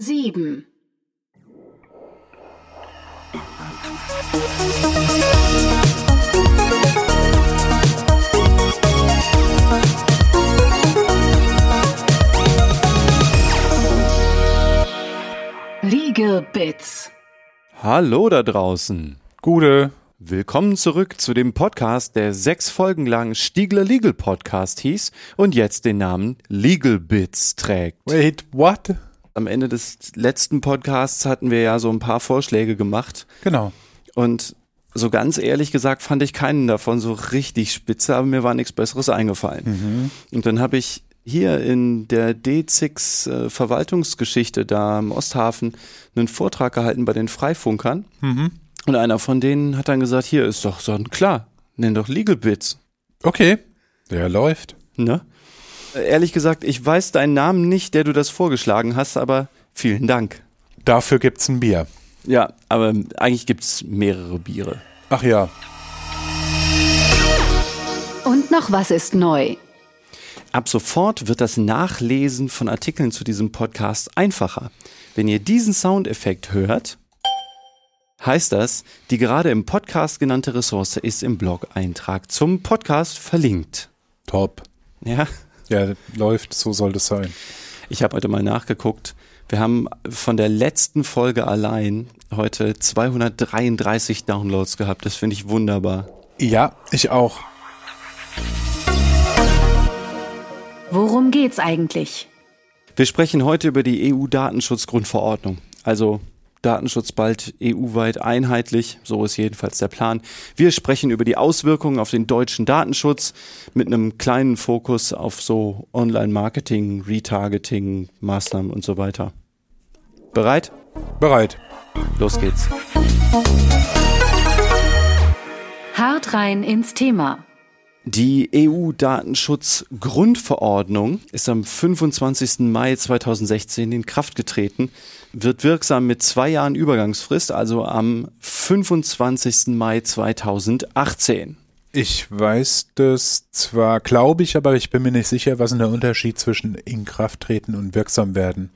sieben, Legal Bits. Hallo da draußen. Gute. Willkommen zurück zu dem Podcast, der sechs Folgen lang Stiegler Legal Podcast hieß und jetzt den Namen Legal Bits trägt. Wait, what? Am Ende des letzten Podcasts hatten wir ja so ein paar Vorschläge gemacht Genau. und so ganz ehrlich gesagt fand ich keinen davon so richtig spitze, aber mir war nichts Besseres eingefallen. Und dann habe ich hier in der D6 äh, Verwaltungsgeschichte da im Osthafen einen Vortrag gehalten bei den Freifunkern. Und einer von denen hat dann gesagt, hier ist doch so ein klar, nenn doch Legal Bits. Okay. Der läuft. Ne? Ehrlich gesagt, ich weiß deinen Namen nicht, der du das vorgeschlagen hast, aber vielen Dank. Dafür gibt's ein Bier. Ja, aber eigentlich gibt's mehrere Biere. Ach ja. Und noch was ist neu? Ab sofort wird das Nachlesen von Artikeln zu diesem Podcast einfacher. Wenn ihr diesen Soundeffekt hört, heißt das, die gerade im Podcast genannte Ressource ist im Blog-Eintrag zum Podcast verlinkt. Top. Ja, Ja, läuft. So soll das sein. ich habe heute mal nachgeguckt. Wir haben von der letzten Folge allein heute 233 Downloads gehabt. Das finde ich wunderbar. Ja, ich auch. Worum geht's eigentlich? Wir sprechen heute über die EU-Datenschutzgrundverordnung. Also Datenschutz bald EU-weit einheitlich, so ist jedenfalls der Plan. Wir sprechen über die Auswirkungen auf den deutschen Datenschutz mit einem kleinen Fokus auf so Online-Marketing, Retargeting, Maßnahmen und so weiter. Bereit? Bereit. Los geht's. Hart rein ins Thema. Die EU-Datenschutz-Grundverordnung ist am 25. Mai 2016 in Kraft getreten, wird wirksam mit zwei Jahren Übergangsfrist, also am 25. Mai 2018. Ich weiß das zwar, glaube ich, aber ich bin mir nicht sicher, was ist der Unterschied zwischen in Kraft treten und wirksam werden.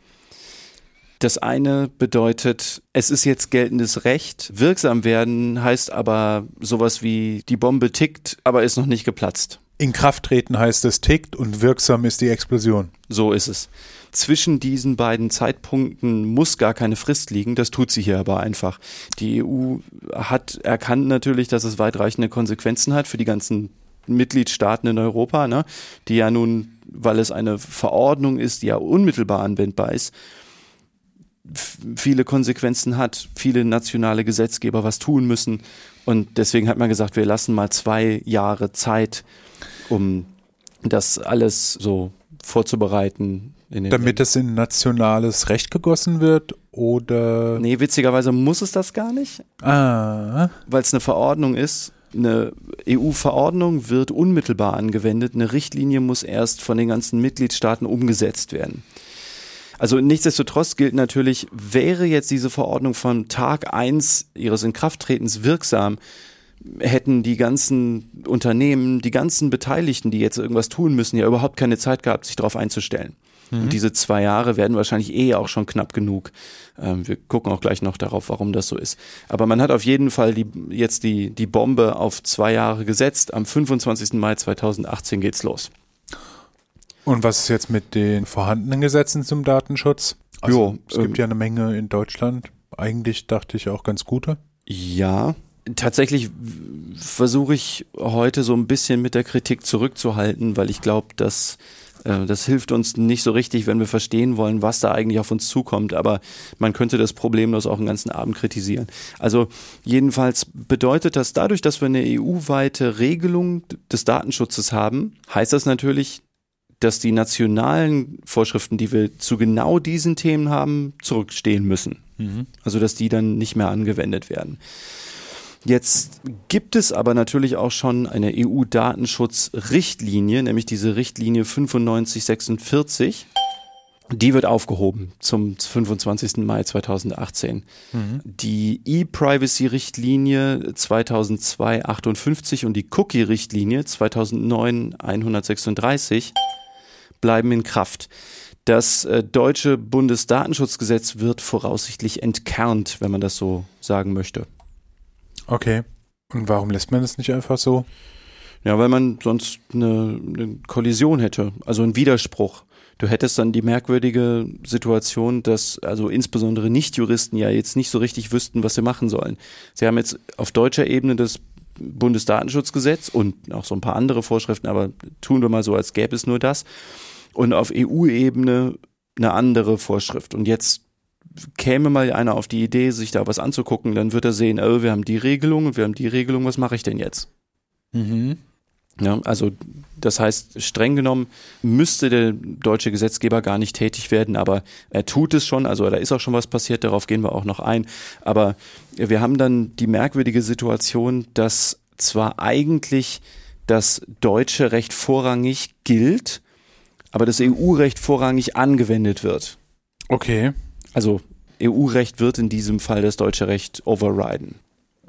Das eine bedeutet, es ist jetzt geltendes Recht. Wirksam werden heißt aber sowas wie die Bombe tickt, aber ist noch nicht geplatzt. In Kraft treten heißt es tickt und wirksam ist die Explosion. So ist es. Zwischen diesen beiden Zeitpunkten muss gar keine Frist liegen, das tut sie hier aber einfach. Die EU hat erkannt natürlich, dass es weitreichende Konsequenzen hat für die ganzen Mitgliedstaaten in Europa, ne? die ja nun, weil es eine Verordnung ist, die ja unmittelbar anwendbar ist, viele Konsequenzen hat, viele nationale Gesetzgeber was tun müssen. Und deswegen hat man gesagt, wir lassen mal zwei Jahre Zeit, um das alles so vorzubereiten. Damit es in nationales Recht gegossen wird oder. Nee, witzigerweise muss es das gar nicht, Ah. weil es eine Verordnung ist. Eine EU-Verordnung wird unmittelbar angewendet. Eine Richtlinie muss erst von den ganzen Mitgliedstaaten umgesetzt werden. Also nichtsdestotrotz gilt natürlich, wäre jetzt diese Verordnung von Tag eins ihres Inkrafttretens wirksam, hätten die ganzen Unternehmen, die ganzen Beteiligten, die jetzt irgendwas tun müssen, ja überhaupt keine Zeit gehabt, sich darauf einzustellen. Und diese zwei Jahre werden wahrscheinlich eh auch schon knapp genug. Ähm, wir gucken auch gleich noch darauf, warum das so ist. Aber man hat auf jeden Fall die, jetzt die, die Bombe auf zwei Jahre gesetzt. Am 25. Mai 2018 geht's los. Und was ist jetzt mit den vorhandenen Gesetzen zum Datenschutz? Also, Jo, es gibt ähm, ja eine Menge in Deutschland. Eigentlich dachte ich auch ganz gute. Ja, tatsächlich versuche ich heute so ein bisschen mit der Kritik zurückzuhalten, weil ich glaube, dass äh, das hilft uns nicht so richtig, wenn wir verstehen wollen, was da eigentlich auf uns zukommt. Aber man könnte das problemlos auch einen ganzen Abend kritisieren. Also jedenfalls bedeutet das dadurch, dass wir eine EU-weite Regelung des Datenschutzes haben, heißt das natürlich, dass die nationalen Vorschriften, die wir zu genau diesen Themen haben, zurückstehen müssen. Also dass die dann nicht mehr angewendet werden. Jetzt gibt es aber natürlich auch schon eine EU-Datenschutzrichtlinie, nämlich diese Richtlinie 9546. Die wird aufgehoben zum 25. Mai 2018. Die E-Privacy-Richtlinie 2002-58 und die Cookie-Richtlinie 2009-136 bleiben in Kraft. Das äh, deutsche Bundesdatenschutzgesetz wird voraussichtlich entkernt, wenn man das so sagen möchte. Okay. Und warum lässt man das nicht einfach so? Ja, weil man sonst eine, eine Kollision hätte, also einen Widerspruch. Du hättest dann die merkwürdige Situation, dass also insbesondere Nichtjuristen ja jetzt nicht so richtig wüssten, was sie machen sollen. Sie haben jetzt auf deutscher Ebene das Bundesdatenschutzgesetz und auch so ein paar andere Vorschriften, aber tun wir mal so, als gäbe es nur das. Und auf EU-Ebene eine andere Vorschrift. Und jetzt käme mal einer auf die Idee, sich da was anzugucken, dann wird er sehen, oh, wir haben die Regelung und wir haben die Regelung, was mache ich denn jetzt? Mhm. Ja, also das heißt, streng genommen müsste der deutsche Gesetzgeber gar nicht tätig werden, aber er tut es schon, also da ist auch schon was passiert, darauf gehen wir auch noch ein. Aber wir haben dann die merkwürdige Situation, dass zwar eigentlich das deutsche Recht vorrangig gilt, aber das EU-Recht vorrangig angewendet wird. Okay. Also EU-Recht wird in diesem Fall das deutsche Recht overriden.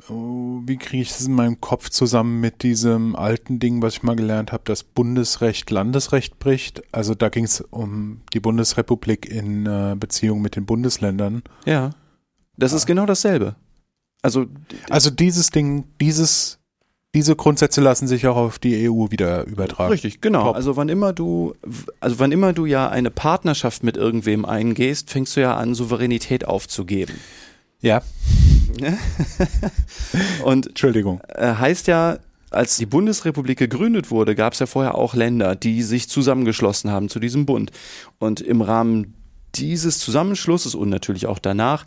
Oh, wie kriege ich das in meinem Kopf zusammen mit diesem alten Ding, was ich mal gelernt habe, dass Bundesrecht Landesrecht bricht? Also da ging es um die Bundesrepublik in äh, Beziehung mit den Bundesländern. Ja, das ist genau dasselbe. Also, Also dieses Ding, dieses, diese Grundsätze lassen sich auch auf die EU wieder übertragen. Richtig, genau. Top. Also wann immer du, also wann immer du ja eine Partnerschaft mit irgendwem eingehst, fängst du ja an, Souveränität aufzugeben. Ja, Und Entschuldigung. äh, heißt ja, als die Bundesrepublik gegründet wurde, gab es ja vorher auch Länder, die sich zusammengeschlossen haben zu diesem Bund. Und im Rahmen dieses Zusammenschlusses und natürlich auch danach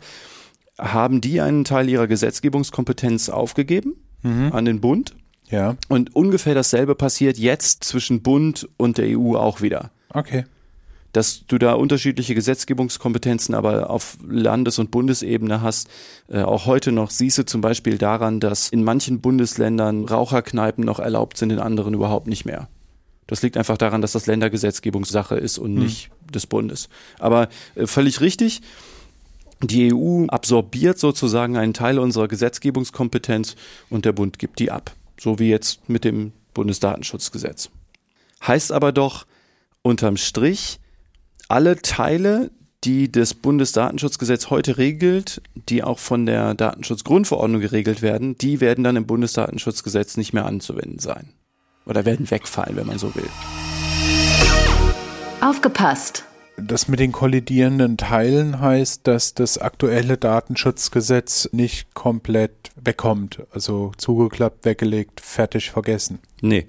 haben die einen Teil ihrer Gesetzgebungskompetenz aufgegeben Mhm. an den Bund. Ja, Und ungefähr dasselbe passiert jetzt zwischen Bund und der EU auch wieder. okay. Dass du da unterschiedliche Gesetzgebungskompetenzen aber auf Landes- und Bundesebene hast, äh, auch heute noch, siehst du zum Beispiel daran, dass in manchen Bundesländern Raucherkneipen noch erlaubt sind, in anderen überhaupt nicht mehr. Das liegt einfach daran, dass das Ländergesetzgebungssache ist und nicht des Bundes. Aber äh, völlig richtig. Die EU absorbiert sozusagen einen Teil unserer Gesetzgebungskompetenz und der Bund gibt die ab. So wie jetzt mit dem Bundesdatenschutzgesetz. Heißt aber doch unterm Strich, alle Teile, die das Bundesdatenschutzgesetz heute regelt, die auch von der Datenschutzgrundverordnung geregelt werden, die werden dann im Bundesdatenschutzgesetz nicht mehr anzuwenden sein. Oder werden wegfallen, wenn man so will. Aufgepasst! Das mit den kollidierenden Teilen heißt, dass das aktuelle Datenschutzgesetz nicht komplett wegkommt. Also zugeklappt, weggelegt, fertig, vergessen. Nee.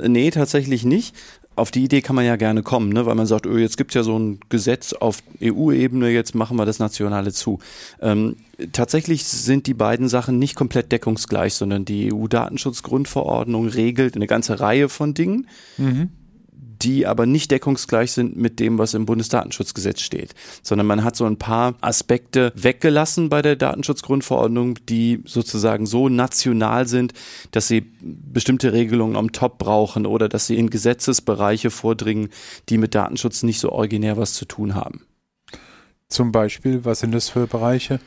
Nee, tatsächlich nicht. Auf die Idee kann man ja gerne kommen, ne? weil man sagt, öh, jetzt gibt's ja so ein Gesetz auf EU-Ebene, jetzt machen wir das Nationale zu. Ähm, tatsächlich sind die beiden Sachen nicht komplett deckungsgleich, sondern die EU-Datenschutzgrundverordnung regelt eine ganze Reihe von Dingen, die aber nicht deckungsgleich sind mit dem, was im Bundesdatenschutzgesetz steht, sondern man hat so ein paar Aspekte weggelassen bei der Datenschutzgrundverordnung, die sozusagen so national sind, dass sie bestimmte Regelungen am Top brauchen oder dass sie in Gesetzesbereiche vordringen, die mit Datenschutz nicht so originär was zu tun haben. Zum Beispiel, was sind das für Bereiche?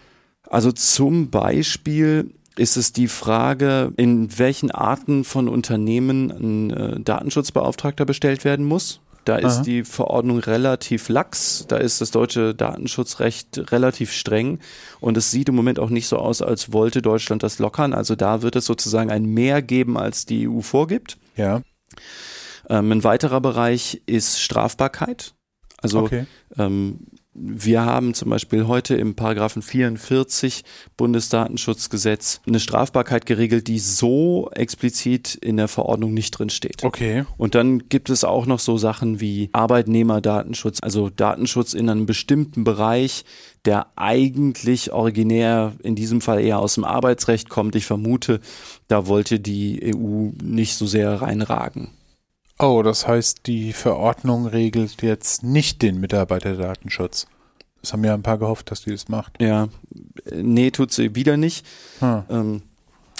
Also zum Beispiel ist es die Frage, in welchen Arten von Unternehmen ein äh, Datenschutzbeauftragter bestellt werden muss. Da ist Aha. die Verordnung relativ lax, da ist das deutsche Datenschutzrecht relativ streng und es sieht im Moment auch nicht so aus, als wollte Deutschland das lockern. Also da wird es sozusagen ein Mehr geben, als die EU vorgibt. Ja, Ähm, ein weiterer Bereich ist Strafbarkeit. Also okay. ähm, wir haben zum Beispiel heute im Paragraphen 44 Bundesdatenschutzgesetz eine Strafbarkeit geregelt, die so explizit in der Verordnung nicht drin steht. Okay. Und dann gibt es auch noch so Sachen wie Arbeitnehmerdatenschutz, also Datenschutz in einem bestimmten Bereich, der eigentlich originär in diesem Fall eher aus dem Arbeitsrecht kommt. Ich vermute, da wollte die EU nicht so sehr reinragen. Oh, das heißt, die Verordnung regelt jetzt nicht den Mitarbeiterdatenschutz. Das haben ja ein paar gehofft, dass die das macht. Ja, nee, tut sie wieder nicht. Hm. Ähm,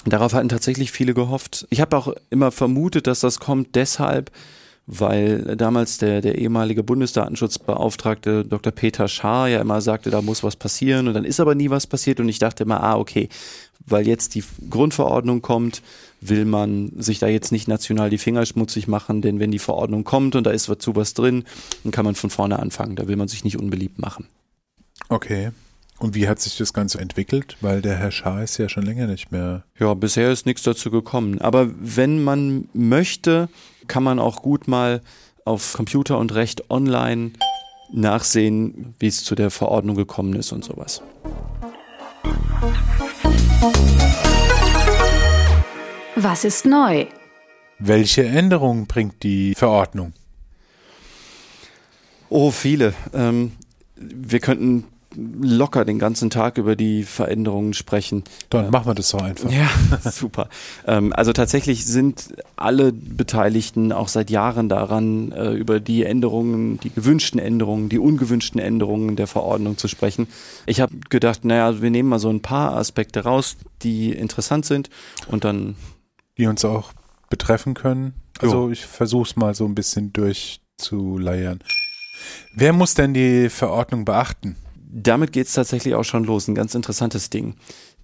darauf hatten tatsächlich viele gehofft. Ich habe auch immer vermutet, dass das kommt deshalb, weil damals der, der ehemalige Bundesdatenschutzbeauftragte Dr. Peter Schaar ja immer sagte, da muss was passieren und dann ist aber nie was passiert und ich dachte immer, ah, okay, weil jetzt die Grundverordnung kommt, will man sich da jetzt nicht national die Finger schmutzig machen, denn wenn die Verordnung kommt und da ist was zu was drin, dann kann man von vorne anfangen. Da will man sich nicht unbeliebt machen. Okay. Und wie hat sich das Ganze entwickelt? Weil der Herr Schaar ist ja schon länger nicht mehr. Ja, bisher ist nichts dazu gekommen. Aber wenn man möchte, kann man auch gut mal auf Computer und Recht online nachsehen, wie es zu der Verordnung gekommen ist und sowas. Was ist neu? Welche Änderungen bringt die Verordnung? Oh, viele. Ähm, wir könnten locker den ganzen Tag über die Veränderungen sprechen. Dann machen wir das doch einfach. Ja, super. Ähm, also tatsächlich sind alle Beteiligten auch seit Jahren daran, äh, über die Änderungen, die gewünschten Änderungen, die ungewünschten Änderungen der Verordnung zu sprechen. Ich habe gedacht, naja, wir nehmen mal so ein paar Aspekte raus, die interessant sind und dann. Die uns auch betreffen können. Also jo. ich versuche es mal so ein bisschen durchzuleiern. Wer muss denn die Verordnung beachten? Damit geht es tatsächlich auch schon los. Ein ganz interessantes Ding.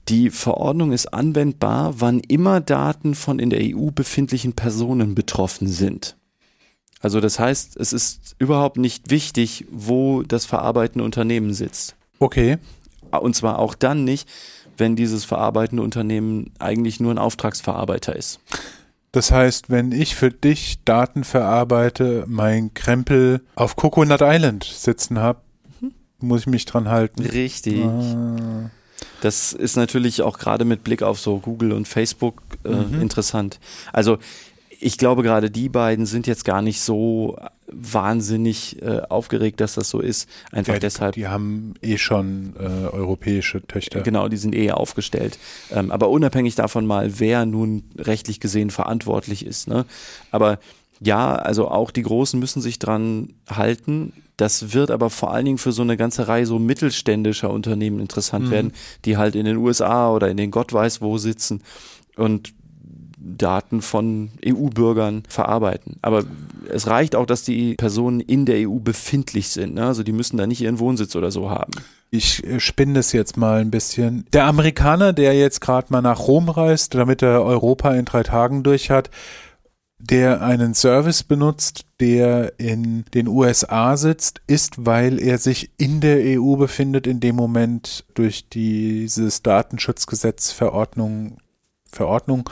Die Verordnung ist anwendbar, wann immer Daten von in der EU befindlichen Personen betroffen sind. Also das heißt, es ist überhaupt nicht wichtig, wo das verarbeitende Unternehmen sitzt. Okay. Und zwar auch dann nicht, wenn dieses verarbeitende Unternehmen eigentlich nur ein Auftragsverarbeiter ist. Das heißt, wenn ich für dich Daten verarbeite, mein Krempel auf Coconut Island sitzen habe, muss ich mich dran halten. Richtig. Ah. Das ist natürlich auch gerade mit Blick auf so Google und Facebook äh, mhm. interessant. Also ich glaube, gerade die beiden sind jetzt gar nicht so wahnsinnig äh, aufgeregt, dass das so ist. Einfach ja, deshalb. Die haben eh schon äh, europäische Töchter. Genau, die sind eh aufgestellt. Ähm, aber unabhängig davon mal, wer nun rechtlich gesehen verantwortlich ist. Ne? Aber ja, also auch die Großen müssen sich dran halten. Das wird aber vor allen Dingen für so eine ganze Reihe so mittelständischer Unternehmen interessant mhm. werden, die halt in den USA oder in den Gott weiß wo sitzen und Daten von EU-Bürgern verarbeiten. Aber es reicht auch, dass die Personen in der EU befindlich sind. Ne? Also die müssen da nicht ihren Wohnsitz oder so haben. Ich äh, spinne das jetzt mal ein bisschen. Der Amerikaner, der jetzt gerade mal nach Rom reist, damit er Europa in drei Tagen durch hat, der einen Service benutzt, der in den USA sitzt, ist, weil er sich in der EU befindet, in dem Moment durch dieses Datenschutzgesetz Verordnung, Verordnung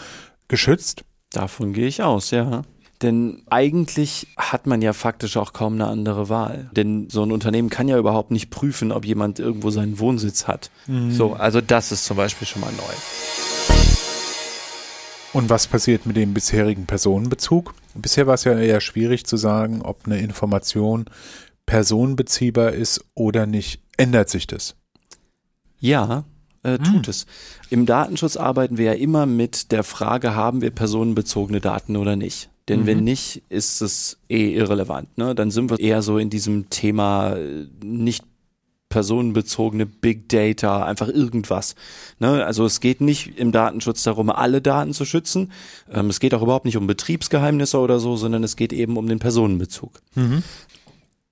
geschützt? Davon gehe ich aus, ja. Denn eigentlich hat man ja faktisch auch kaum eine andere Wahl. Denn so ein Unternehmen kann ja überhaupt nicht prüfen, ob jemand irgendwo seinen Wohnsitz hat. Mhm. So, also das ist zum Beispiel schon mal neu. Und was passiert mit dem bisherigen Personenbezug? Bisher war es ja eher schwierig zu sagen, ob eine Information personenbeziehbar ist oder nicht. Ändert sich das? Ja, äh, tut hm. es. Im Datenschutz arbeiten wir ja immer mit der Frage, haben wir personenbezogene Daten oder nicht? Denn mhm. wenn nicht, ist es eh irrelevant. Ne? Dann sind wir eher so in diesem Thema äh, nicht personenbezogene Big Data, einfach irgendwas. Ne? Also es geht nicht im Datenschutz darum, alle Daten zu schützen. Ähm, es geht auch überhaupt nicht um Betriebsgeheimnisse oder so, sondern es geht eben um den Personenbezug. Mhm.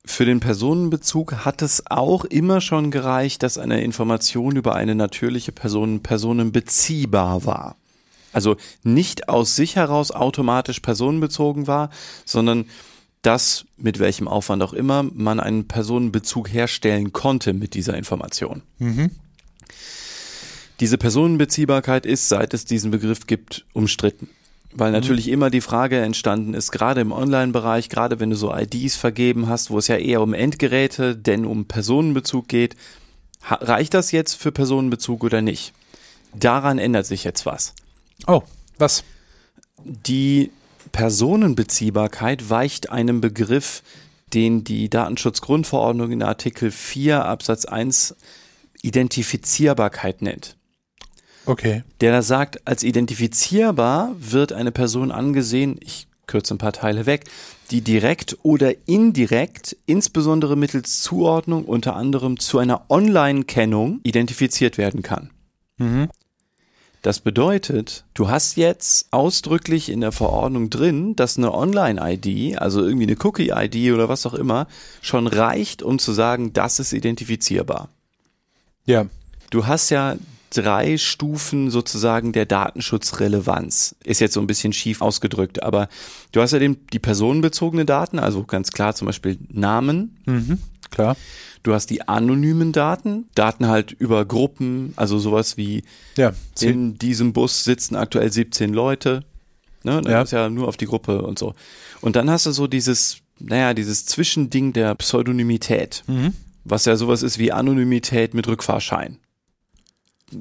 Für den Personenbezug hat es auch immer schon gereicht, dass eine Information über eine natürliche Person personenbeziehbar war. Also nicht aus sich heraus automatisch personenbezogen war, sondern dass mit welchem Aufwand auch immer man einen Personenbezug herstellen konnte mit dieser Information. Mhm. Diese Personenbeziehbarkeit ist, seit es diesen Begriff gibt, umstritten. Weil natürlich mhm. immer die Frage entstanden ist, gerade im Online-Bereich, gerade wenn du so IDs vergeben hast, wo es ja eher um Endgeräte, denn um Personenbezug geht, reicht das jetzt für Personenbezug oder nicht? Daran ändert sich jetzt was. Oh, was? Die Personenbeziehbarkeit weicht einem Begriff, den die Datenschutzgrundverordnung in Artikel 4 Absatz 1 Identifizierbarkeit nennt. Okay. Der da sagt, als identifizierbar wird eine Person angesehen, ich kürze ein paar Teile weg, die direkt oder indirekt, insbesondere mittels Zuordnung unter anderem zu einer Online-Kennung identifiziert werden kann. Mhm. Das bedeutet, du hast jetzt ausdrücklich in der Verordnung drin, dass eine Online-ID, also irgendwie eine Cookie-ID oder was auch immer, schon reicht, um zu sagen, das ist identifizierbar. Ja. Du hast ja drei Stufen sozusagen der Datenschutzrelevanz. Ist jetzt so ein bisschen schief ausgedrückt, aber du hast ja den, die personenbezogene Daten, also ganz klar zum Beispiel Namen. Mhm, klar. Du hast die anonymen Daten, Daten halt über Gruppen, also sowas wie Ja, in diesem Bus sitzen aktuell 17 Leute. Ne? Das Ja. ist ja nur auf die Gruppe und so. Und dann hast du so dieses, naja, dieses Zwischending der Pseudonymität, Mhm. was ja sowas ist wie Anonymität mit Rückfahrschein.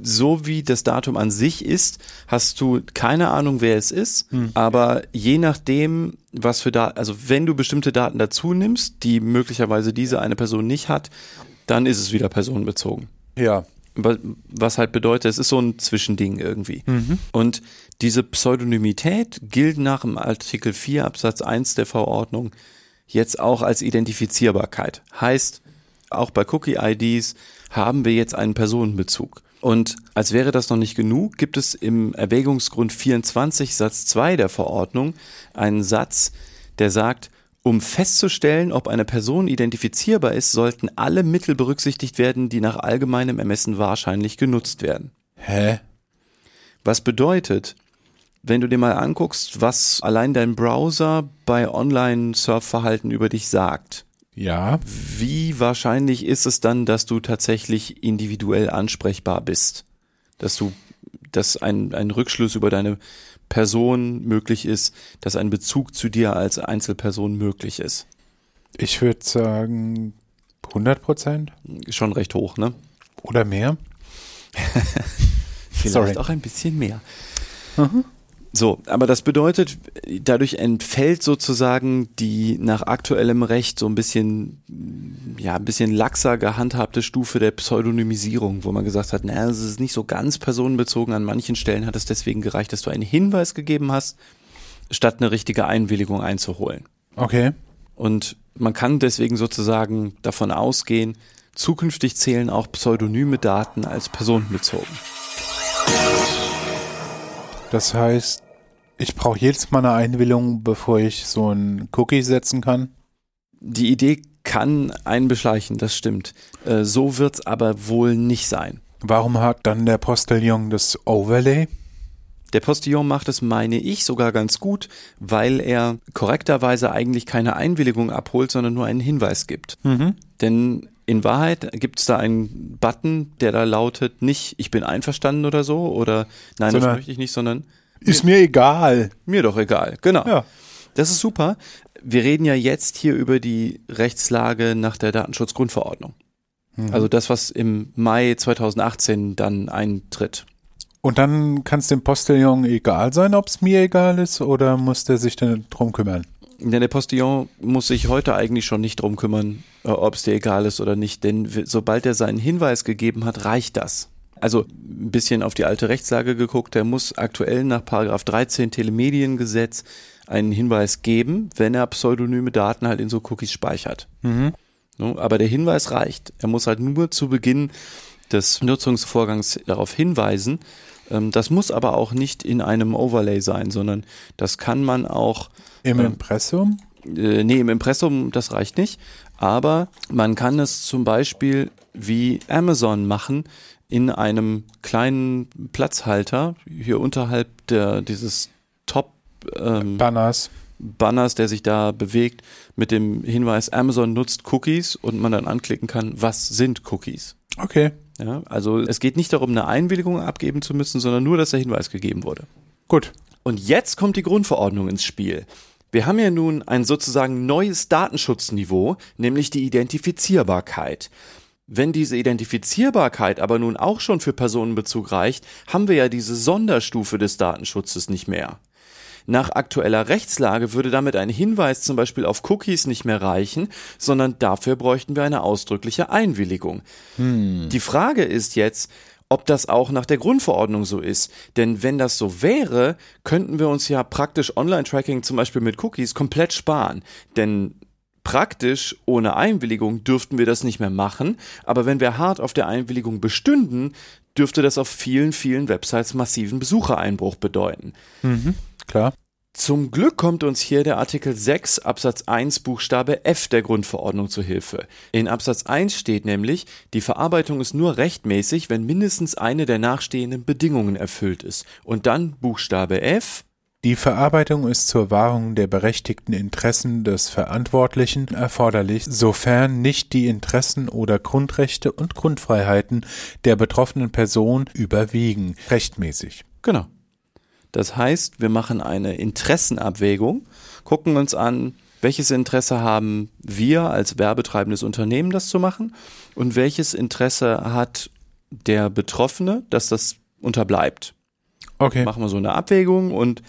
So wie das Datum an sich ist, hast du keine Ahnung, wer es ist, Hm. aber je nachdem, was für Daten, also wenn du bestimmte Daten dazu nimmst, die möglicherweise diese eine Person nicht hat, dann ist es wieder personenbezogen. Ja. Wa- Was halt bedeutet, es ist so ein Zwischending irgendwie. Und diese Pseudonymität gilt nach dem Artikel 4 Absatz 1 der Verordnung jetzt auch als Identifizierbarkeit. Heißt, auch bei Cookie-IDs haben wir jetzt einen Personenbezug. Und als wäre das noch nicht genug, gibt es im Erwägungsgrund 24 Satz 2 der Verordnung einen Satz, der sagt, um festzustellen, ob eine Person identifizierbar ist, sollten alle Mittel berücksichtigt werden, die nach allgemeinem Ermessen wahrscheinlich genutzt werden. Hä? Was bedeutet, wenn du dir mal anguckst, was allein dein Browser bei Online-Surfverhalten über dich sagt, Ja. wie wahrscheinlich ist es dann, dass du tatsächlich individuell ansprechbar bist? Dass du, dass ein, ein Rückschluss über deine Person möglich ist, dass ein Bezug zu dir als Einzelperson möglich ist. Ich würde sagen 100 Prozent Schon recht hoch, ne? oder mehr. Vielleicht Sorry. auch ein bisschen mehr. So, aber das bedeutet, dadurch entfällt sozusagen die nach aktuellem Recht so ein bisschen, ja, ein bisschen laxer gehandhabte Stufe der Pseudonymisierung, wo man gesagt hat, naja, es ist nicht so ganz personenbezogen. An manchen Stellen hat es deswegen gereicht, dass du einen Hinweis gegeben hast, statt eine richtige Einwilligung einzuholen. Okay. Und man kann deswegen sozusagen davon ausgehen, zukünftig zählen auch pseudonyme Daten als personenbezogen. Das heißt, ich brauche jedes Mal eine Einwilligung, bevor ich so ein Cookie setzen kann. Die Idee kann einen beschleichen, das stimmt. Äh, so wird's aber wohl nicht sein. Warum hat dann der Postillon das Overlay? Der Postillon macht es, meine ich, sogar ganz gut, weil er korrekterweise eigentlich keine Einwilligung abholt, sondern nur einen Hinweis gibt. Mhm. Denn in Wahrheit gibt es da einen Button, der da lautet nicht, ich bin einverstanden oder so, oder nein, das Sondern- möchte ich nicht, sondern Ist mir egal. mir doch egal. Genau. Ja. Das ist super. Wir reden ja jetzt hier über die Rechtslage nach der Datenschutzgrundverordnung. Mhm. Also das, was im Mai 2018 dann eintritt. Und dann kann es dem Postillon egal sein, ob es mir egal ist, oder muss der sich denn drum kümmern? Denn der Postillon muss sich heute eigentlich schon nicht drum kümmern, äh, ob es dir egal ist oder nicht, denn sobald er seinen Hinweis gegeben hat, reicht das. Also ein bisschen auf die alte Rechtslage geguckt, der muss aktuell nach Paragraph 13 Telemediengesetz einen Hinweis geben, wenn er pseudonyme Daten halt in so Cookies speichert. Mhm. Aber der Hinweis reicht. Er muss halt nur zu Beginn des Nutzungsvorgangs darauf hinweisen. Ähm, Das muss aber auch nicht in einem Overlay sein, sondern das kann man auch Im Ähm, Impressum? äh, nee, im Impressum, das reicht nicht. Aber man kann es zum Beispiel wie Amazon machen in einem kleinen Platzhalter hier unterhalb der, dieses Top ähm, Banners. Banners, der sich da bewegt, mit dem Hinweis Amazon nutzt Cookies und man dann anklicken kann, was sind Cookies. Okay, Ja, also es geht nicht darum, eine Einwilligung abgeben zu müssen, sondern nur, dass der Hinweis gegeben wurde. gut. Und jetzt kommt die Grundverordnung ins Spiel. Wir haben ja nun ein sozusagen neues Datenschutzniveau, nämlich die Identifizierbarkeit. Wenn diese Identifizierbarkeit aber nun auch schon für Personenbezug reicht, haben wir ja diese Sonderstufe des Datenschutzes nicht mehr. Nach aktueller Rechtslage würde damit ein Hinweis zum Beispiel auf Cookies nicht mehr reichen, sondern dafür bräuchten wir eine ausdrückliche Einwilligung. Die Frage ist jetzt, ob das auch nach der Grundverordnung so ist. Denn wenn das so wäre, könnten wir uns ja praktisch Online-Tracking zum Beispiel mit Cookies komplett sparen. Denn praktisch ohne Einwilligung dürften wir das nicht mehr machen. Aber wenn wir hart auf der Einwilligung bestünden, dürfte das auf vielen, vielen Websites massiven Besuchereinbruch bedeuten. Klar. Zum Glück kommt uns hier der Artikel 6 Absatz 1 Buchstabe F der Grundverordnung zu Hilfe. In Absatz 1 steht nämlich, die Verarbeitung ist nur rechtmäßig, wenn mindestens eine der nachstehenden Bedingungen erfüllt ist. Und dann Buchstabe F. Die Verarbeitung ist zur Wahrung der berechtigten Interessen des Verantwortlichen erforderlich, sofern nicht die Interessen oder Grundrechte und Grundfreiheiten der betroffenen Person überwiegen. Rechtmäßig. Genau. Das heißt, wir machen eine Interessenabwägung, gucken uns an, welches Interesse haben wir als werbetreibendes Unternehmen, das zu machen und welches Interesse hat der Betroffene, dass das unterbleibt. Okay. Machen wir so eine Abwägung und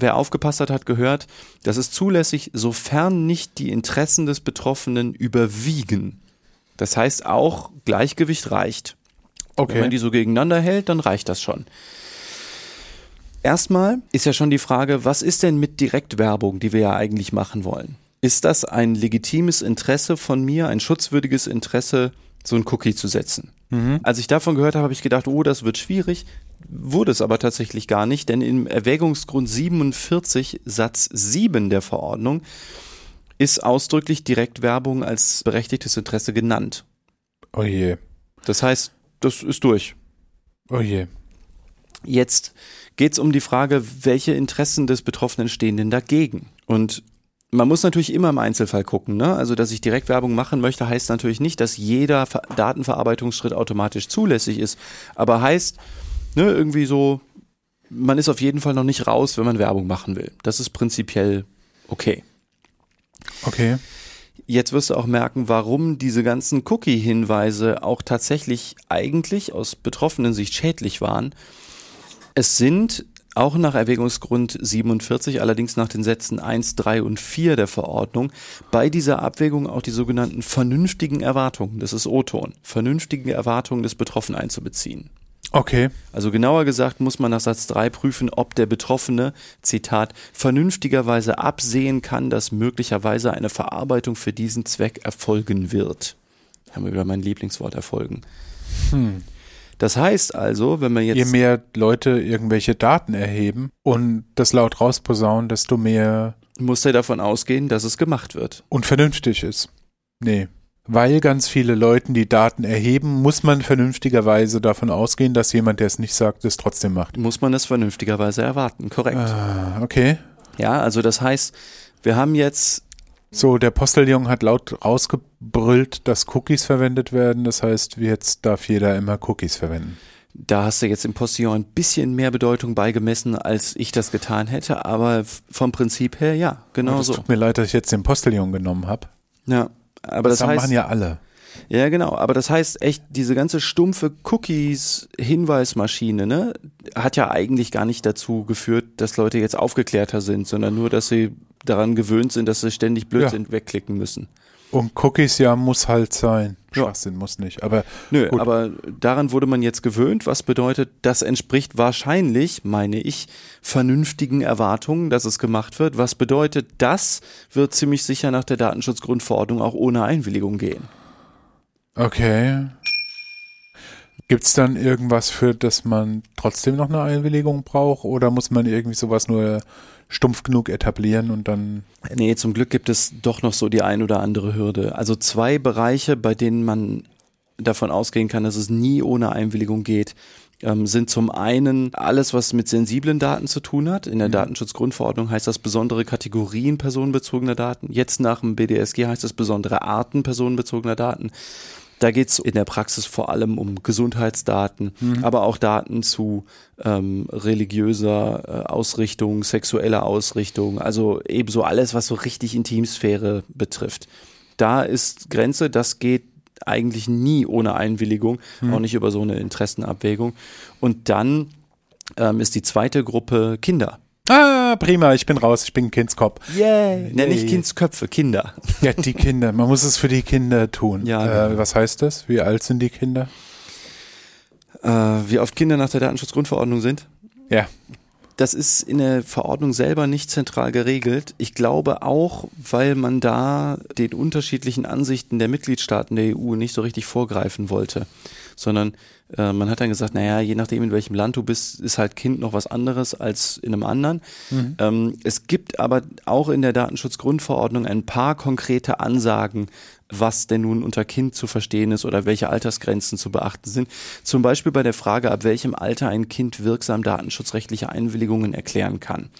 wer aufgepasst hat, hat gehört, das ist zulässig, sofern nicht die Interessen des Betroffenen überwiegen. Das heißt, auch Gleichgewicht reicht. Okay. Wenn man die so gegeneinander hält, dann reicht das schon. Erstmal ist ja schon die Frage, was ist denn mit Direktwerbung, die wir ja eigentlich machen wollen? Ist das ein legitimes Interesse von mir, ein schutzwürdiges Interesse, so ein Cookie zu setzen? Mhm. Als ich davon gehört habe, habe ich gedacht, oh, das wird schwierig. Wurde es aber tatsächlich gar nicht, denn im Erwägungsgrund 47 Satz 7 der Verordnung ist ausdrücklich Direktwerbung als berechtigtes Interesse genannt. Oh je. Das heißt, das ist durch. Oh je. Jetzt geht es um die Frage, welche Interessen des Betroffenen stehen denn dagegen? Und man muss natürlich immer im Einzelfall gucken. Ne? Also, dass ich Direktwerbung machen möchte, heißt natürlich nicht, dass jeder Ver Datenverarbeitungsschritt automatisch zulässig ist. Aber heißt, ne, irgendwie so, man ist auf jeden Fall noch nicht raus, wenn man Werbung machen will. Das ist prinzipiell okay. Okay. Jetzt wirst du auch merken, warum diese ganzen Cookie-Hinweise auch tatsächlich eigentlich aus betroffenen Sicht schädlich waren. Es sind auch nach Erwägungsgrund 47, allerdings nach den Sätzen 1, 3 und 4 der Verordnung, bei dieser Abwägung auch die sogenannten vernünftigen Erwartungen, das ist O-Ton, vernünftige Erwartungen des Betroffenen einzubeziehen. Okay. Also genauer gesagt muss man nach Satz 3 prüfen, ob der Betroffene, Zitat, vernünftigerweise absehen kann, dass möglicherweise eine Verarbeitung für diesen Zweck erfolgen wird. Haben wir wieder mein Lieblingswort erfolgen. Hm. Das heißt also, wenn man jetzt. Je mehr Leute irgendwelche Daten erheben und das laut rausposaunen, desto mehr. Muss er davon ausgehen, dass es gemacht wird. Und vernünftig ist. Nee. Weil ganz viele Leute die Daten erheben, muss man vernünftigerweise davon ausgehen, dass jemand, der es nicht sagt, es trotzdem macht. Muss man es vernünftigerweise erwarten, korrekt. Ah, okay. Ja, also das heißt, wir haben jetzt. So, der Postillon hat laut rausgebrüllt, dass Cookies verwendet werden. Das heißt, jetzt darf jeder immer Cookies verwenden. Da hast du jetzt im Postillon ein bisschen mehr Bedeutung beigemessen, als ich das getan hätte, aber vom Prinzip her ja, genau Es so. tut mir leid, dass ich jetzt den Postillon genommen habe. Ja, aber das, Das, heißt, machen ja alle. Ja genau, aber das heißt echt, diese ganze stumpfe Cookies-Hinweismaschine, ne, hat ja eigentlich gar nicht dazu geführt, dass Leute jetzt aufgeklärter sind, sondern nur, dass sie daran gewöhnt sind, dass sie ständig Blödsinn wegklicken müssen. Und Cookies ja muss halt sein. Ja. Schwachsinn muss nicht. Aber Nö, Gut. aber daran wurde man jetzt gewöhnt, was bedeutet, das entspricht wahrscheinlich, meine ich, vernünftigen Erwartungen, dass es gemacht wird. Was bedeutet, das wird ziemlich sicher nach der Datenschutzgrundverordnung auch ohne Einwilligung gehen. Okay. Gibt's dann irgendwas, für das man trotzdem noch eine Einwilligung braucht? Oder muss man irgendwie sowas nur stumpf genug etablieren und dann. Nee, zum Glück gibt es doch noch so die ein oder andere Hürde. Also zwei Bereiche, bei denen man davon ausgehen kann, dass es nie ohne Einwilligung geht, ähm, sind zum einen alles, was mit sensiblen Daten zu tun hat. In der Datenschutzgrundverordnung heißt das besondere Kategorien personenbezogener Daten. Jetzt nach dem BDSG heißt das besondere Arten personenbezogener Daten. Da geht es in der Praxis vor allem um Gesundheitsdaten, aber auch Daten zu ähm, religiöser äh, Ausrichtung, sexueller Ausrichtung, also ebenso alles, was so richtig Intimsphäre betrifft. Da ist Grenze, das geht eigentlich nie ohne Einwilligung, auch nicht über so eine Interessenabwägung. Und dann ähm, ist die zweite Gruppe Kinder. Ah, prima, ich bin raus, ich bin ein Kindskopf. Yay! Nenn nicht Yay. Kindsköpfe, Kinder. Ja, die Kinder, man muss es für die Kinder tun. Ja, äh, genau. was heißt das? Wie alt sind die Kinder? Äh, wie oft Kinder nach der Datenschutzgrundverordnung sind? Ja. Das ist in der Verordnung selber nicht zentral geregelt. Ich glaube auch, weil man da den unterschiedlichen Ansichten der Mitgliedstaaten der EU nicht so richtig vorgreifen wollte, sondern äh, man hat dann gesagt, naja, je nachdem, in welchem Land du bist, ist halt Kind noch was anderes als in einem anderen. Mhm. Ähm, es gibt aber auch in der Datenschutzgrundverordnung ein paar konkrete Ansagen, was denn nun unter Kind zu verstehen ist oder welche Altersgrenzen zu beachten sind. Zum Beispiel bei der Frage, ab welchem Alter ein Kind wirksam datenschutzrechtliche Einwilligungen erklären kann.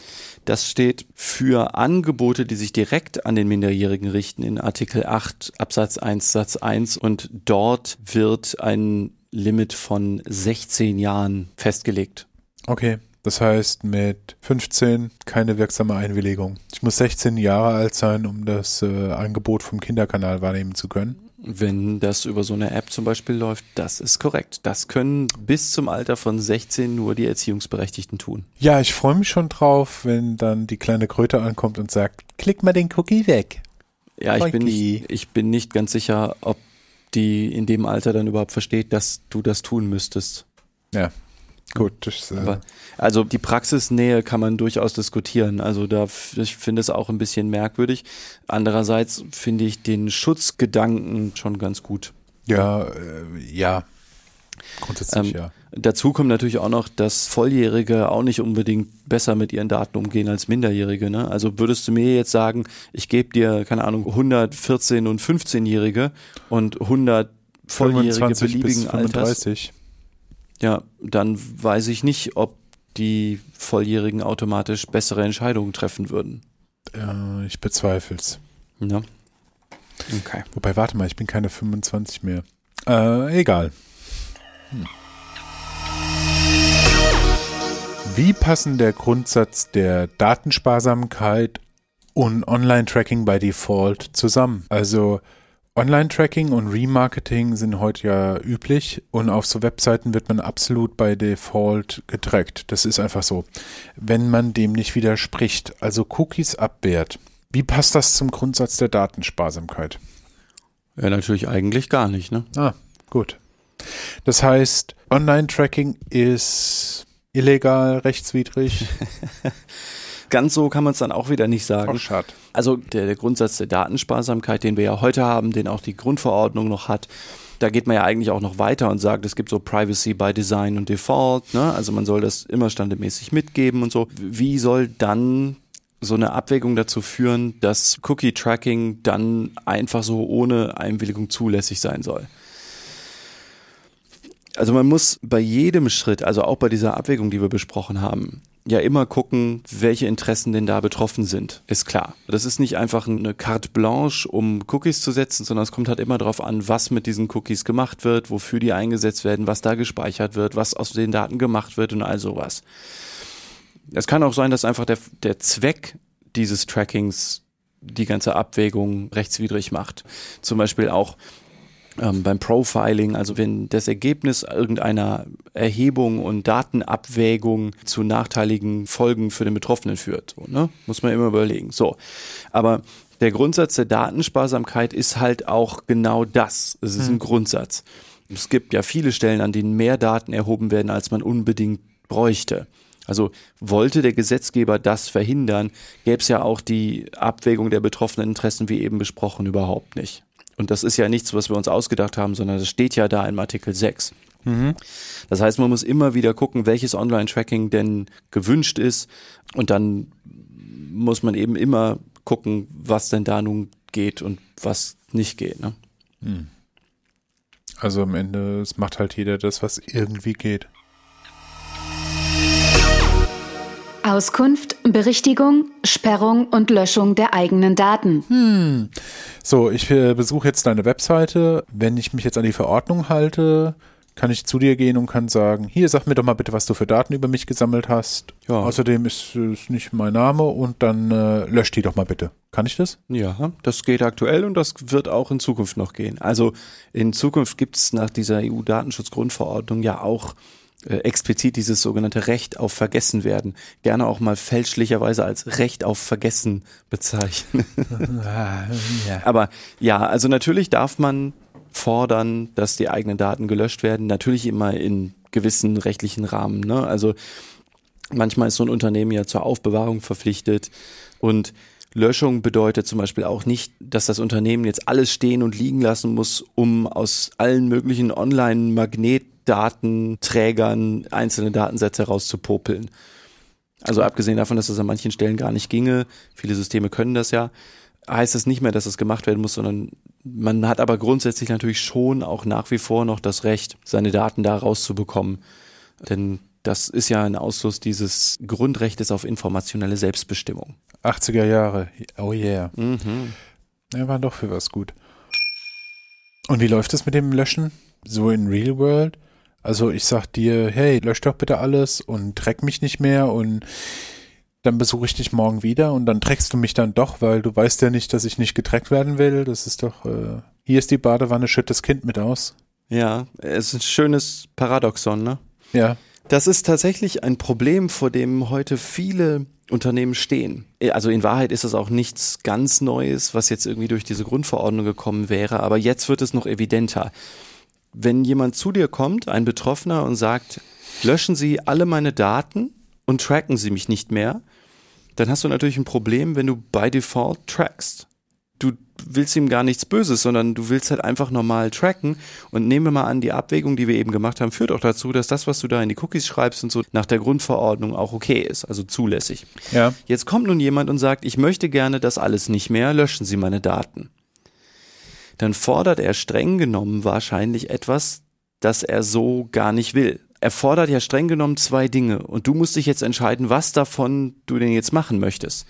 Das steht für Angebote, die sich direkt an den Minderjährigen richten in Artikel 8 Absatz 1 Satz 1 und dort wird ein Limit von 16 Jahren festgelegt. Okay. Das heißt, mit 15 keine wirksame Einwilligung. Ich muss 16 Jahre alt sein, um das äh, Angebot vom Kinderkanal wahrnehmen zu können. Wenn das über so eine App zum Beispiel läuft, das ist korrekt. Das können bis zum Alter von 16 nur die Erziehungsberechtigten tun. Ja, ich freue mich schon drauf, wenn dann die kleine Kröte ankommt und sagt, klick mal den Cookie weg. Ja, ich bin, nicht, ich bin nicht ganz sicher, ob die in dem Alter dann überhaupt versteht, dass du das tun müsstest. Ja, Gut, das, äh Aber, also die Praxisnähe kann man durchaus diskutieren. Also da ich finde es auch ein bisschen merkwürdig. Andererseits finde ich den Schutzgedanken schon ganz gut. Ja, äh, ja. Grundsätzlich ähm, ja. Dazu kommt natürlich auch noch, dass Volljährige auch nicht unbedingt besser mit ihren Daten umgehen als Minderjährige. Ne? Also würdest du mir jetzt sagen, ich gebe dir, keine Ahnung, 114 und 15-Jährige und 100 Volljährige beliebigen Alters. Ja, dann weiß ich nicht, ob die Volljährigen automatisch bessere Entscheidungen treffen würden. Äh, ich bezweifle es. Ja. Okay. Wobei, warte mal, ich bin keine 25 mehr. Äh, egal. Hm. Wie passen der Grundsatz der Datensparsamkeit und Online-Tracking by Default zusammen? Also Online-Tracking und Remarketing sind heute ja üblich und auf so Webseiten wird man absolut bei Default getrackt. Das ist einfach so. Wenn man dem nicht widerspricht, also Cookies abwehrt, wie passt das zum Grundsatz der Datensparsamkeit? Ja, natürlich eigentlich gar nicht, ne? Ah, gut. Das heißt, Online-Tracking ist illegal, rechtswidrig. Ganz so kann man es dann auch wieder nicht sagen. Oh. Also der, der Grundsatz der Datensparsamkeit, den wir ja heute haben, den auch die Grundverordnung noch hat, da geht man ja eigentlich auch noch weiter und sagt, es gibt so Privacy by Design und Default, ne? Also man soll das immer standardmäßig mitgeben und so. Wie soll dann so eine Abwägung dazu führen, dass Cookie-Tracking dann einfach so ohne Einwilligung zulässig sein soll? Also man muss bei jedem Schritt, also auch bei dieser Abwägung, die wir besprochen haben, ja immer gucken, welche Interessen denn da betroffen sind, ist klar. Das ist nicht einfach eine carte blanche, um Cookies zu setzen, sondern es kommt halt immer darauf an, was mit diesen Cookies gemacht wird, wofür die eingesetzt werden, was da gespeichert wird, was aus den Daten gemacht wird und all sowas. Es kann auch sein, dass einfach der, der Zweck dieses Trackings die ganze Abwägung rechtswidrig macht. Zum Beispiel auch ähm, beim Profiling, also wenn das Ergebnis irgendeiner Erhebung und Datenabwägung zu nachteiligen Folgen für den Betroffenen führt, so, ne? muss man immer überlegen. So, aber der Grundsatz der Datensparsamkeit ist halt auch genau das. Es ist ein hm. Grundsatz. Es gibt ja viele Stellen, an denen mehr Daten erhoben werden, als man unbedingt bräuchte. Also wollte der Gesetzgeber das verhindern, gäbe es ja auch die Abwägung der betroffenen Interessen, wie eben besprochen, überhaupt nicht. Und das ist ja nichts, was wir uns ausgedacht haben, sondern das steht ja da im Artikel 6. Mhm. Das heißt, man muss immer wieder gucken, welches Online-Tracking denn gewünscht ist. Und dann muss man eben immer gucken, was denn da nun geht und was nicht geht. Ne? Mhm. Also am Ende, es macht halt jeder das, was irgendwie geht. Auskunft, Berichtigung, Sperrung und Löschung der eigenen Daten. Hm. So, ich äh, besuche jetzt deine Webseite. Wenn ich mich jetzt an die Verordnung halte, kann ich zu dir gehen und kann sagen, hier, sag mir doch mal bitte, was du für Daten über mich gesammelt hast. Ja. Außerdem ist es nicht mein Name und dann äh, lösch die doch mal bitte. Kann ich das? Ja, das geht aktuell und das wird auch in Zukunft noch gehen. Also in Zukunft gibt es nach dieser EU-Datenschutzgrundverordnung ja auch äh, explizit dieses sogenannte Recht auf Vergessen werden, gerne auch mal fälschlicherweise als Recht auf Vergessen bezeichnen. Aber ja, also natürlich darf man fordern, dass die eigenen Daten gelöscht werden, natürlich immer in gewissen rechtlichen Rahmen. Ne? Also Manchmal ist so ein Unternehmen ja zur Aufbewahrung verpflichtet und Löschung bedeutet zum Beispiel auch nicht, dass das Unternehmen jetzt alles stehen und liegen lassen muss, um aus allen möglichen Online-Magnetdatenträgern einzelne Datensätze rauszupopeln. Also abgesehen davon, dass das an manchen Stellen gar nicht ginge, viele Systeme können das ja, heißt es nicht mehr, dass es gemacht werden muss, sondern man hat aber grundsätzlich natürlich schon auch nach wie vor noch das Recht, seine Daten da rauszubekommen. Denn das ist ja ein Ausfluss dieses Grundrechtes auf informationelle Selbstbestimmung. 80er Jahre. Oh yeah. Mhm. Er war doch für was gut. Und wie läuft es mit dem Löschen? So in Real World? Also ich sag dir, hey, lösch doch bitte alles und track mich nicht mehr und dann besuche ich dich morgen wieder und dann trackst du mich dann doch, weil du weißt ja nicht, dass ich nicht getrackt werden will. Das ist doch, äh, hier ist die Badewanne, schütt das Kind mit aus. Ja, es ist ein schönes Paradoxon, ne? Ja. Das ist tatsächlich ein Problem, vor dem heute viele Unternehmen stehen. Äh, also in Wahrheit ist es auch nichts ganz Neues, was jetzt irgendwie durch diese Grundverordnung gekommen wäre, aber jetzt wird es noch evidenter. Wenn jemand zu dir kommt, ein Betroffener, und sagt, löschen Sie alle meine Daten und tracken Sie mich nicht mehr, dann hast du natürlich ein Problem, wenn du by default trackst du willst ihm gar nichts Böses, sondern du willst halt einfach normal tracken. Und nehmen wir mal an, die Abwägung, die wir eben gemacht haben, führt auch dazu, dass das, was du da in die Cookies schreibst und so nach der Grundverordnung auch okay ist, also zulässig. Ja. Jetzt kommt nun jemand und sagt, ich möchte gerne das alles nicht mehr, löschen Sie meine Daten. Dann fordert er streng genommen wahrscheinlich etwas, das er so gar nicht will. Er fordert ja streng genommen zwei Dinge und du musst dich jetzt entscheiden, was davon du denn jetzt machen möchtest.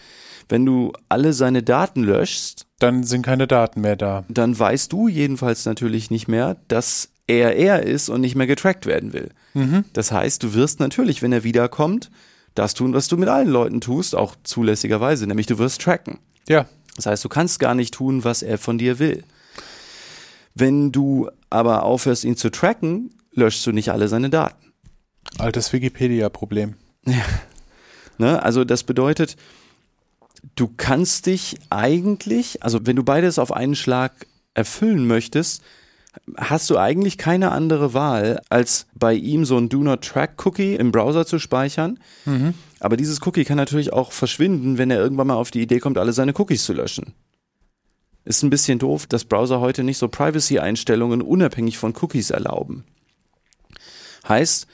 Wenn du alle seine Daten löschst, dann sind keine Daten mehr da. Dann weißt du jedenfalls natürlich nicht mehr, dass er er ist und nicht mehr getrackt werden will. Mhm. Das heißt, du wirst natürlich, wenn er wiederkommt, das tun, was du mit allen Leuten tust, auch zulässigerweise, nämlich du wirst tracken. Ja. Das heißt, du kannst gar nicht tun, was er von dir will. Wenn du aber aufhörst, ihn zu tracken, löschst du nicht alle seine Daten. Altes Wikipedia-Problem. Ja. Ne? Also das bedeutet, du kannst dich eigentlich, also wenn du beides auf einen Schlag erfüllen möchtest, hast du eigentlich keine andere Wahl, als bei ihm so ein Do Not Track Cookie im Browser zu speichern. Mhm. Aber dieses Cookie kann natürlich auch verschwinden, wenn er irgendwann mal auf die Idee kommt, alle seine Cookies zu löschen. Ist ein bisschen doof, dass Browser heute nicht so Privacy-Einstellungen unabhängig von Cookies erlauben. Heißt,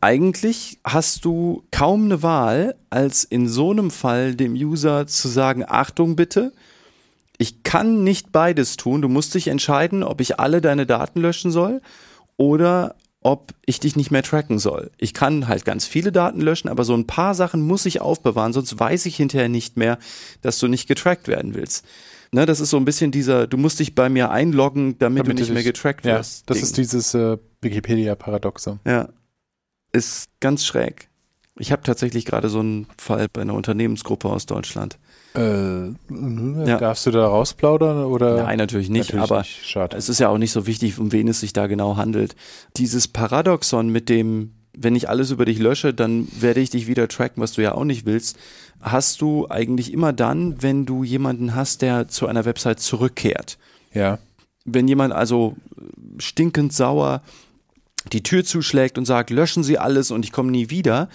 eigentlich hast du kaum eine Wahl, als in so einem Fall dem User zu sagen, Achtung bitte, ich kann nicht beides tun. Du musst dich entscheiden, ob ich alle deine Daten löschen soll oder ob ich dich nicht mehr tracken soll. Ich kann halt ganz viele Daten löschen, aber so ein paar Sachen muss ich aufbewahren, sonst weiß ich hinterher nicht mehr, dass du nicht getrackt werden willst. Ne, das ist so ein bisschen dieser, du musst dich bei mir einloggen, damit, damit du nicht mehr getrackt ja, wirst. Das Ding. ist dieses äh, Wikipedia-Paradoxe. Ja ist ganz schräg. Ich habe tatsächlich gerade so einen Fall bei einer Unternehmensgruppe aus Deutschland. Äh, ja. Darfst du da rausplaudern oder? Nein, natürlich nicht, natürlich aber nicht. Es ist ja auch nicht so wichtig, um wen es sich da genau handelt. Dieses Paradoxon mit dem, wenn ich alles über dich lösche, dann werde ich dich wieder tracken, was du ja auch nicht willst, hast du eigentlich immer dann, wenn du jemanden hast, der zu einer Website zurückkehrt. Ja. Wenn jemand also stinkend sauer die Tür zuschlägt und sagt, löschen Sie alles und ich komme nie wieder,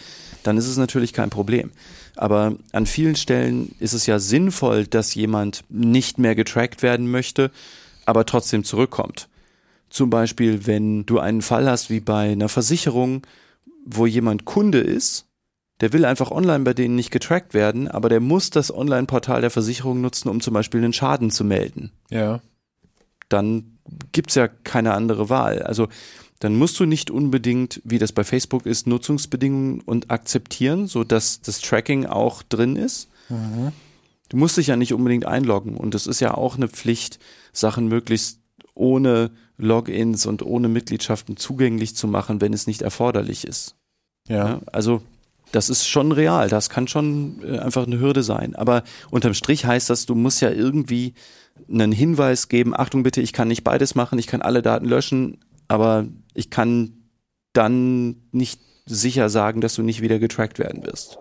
dann ist es natürlich kein Problem. Aber an vielen Stellen ist es ja sinnvoll, dass jemand nicht mehr getrackt werden möchte, aber trotzdem zurückkommt. Zum Beispiel, wenn du einen Fall hast wie bei einer Versicherung, wo jemand Kunde ist, der will einfach online bei denen nicht getrackt werden, aber der muss das Online-Portal der Versicherung nutzen, um zum Beispiel einen Schaden zu melden. Ja. Dann gibt's ja keine andere Wahl. Also dann musst du nicht unbedingt, wie das bei Facebook ist, Nutzungsbedingungen und akzeptieren, so dass das Tracking auch drin ist. Mhm. Du musst dich ja nicht unbedingt einloggen und es ist ja auch eine Pflicht, Sachen möglichst ohne Logins und ohne Mitgliedschaften zugänglich zu machen, wenn es nicht erforderlich ist. Ja. ja also das ist schon real, das kann schon äh, einfach eine Hürde sein. Aber unterm Strich heißt das, du musst ja irgendwie einen Hinweis geben, Achtung bitte, ich kann nicht beides machen, ich kann alle Daten löschen, aber ich kann dann nicht sicher sagen, dass du nicht wieder getrackt werden wirst.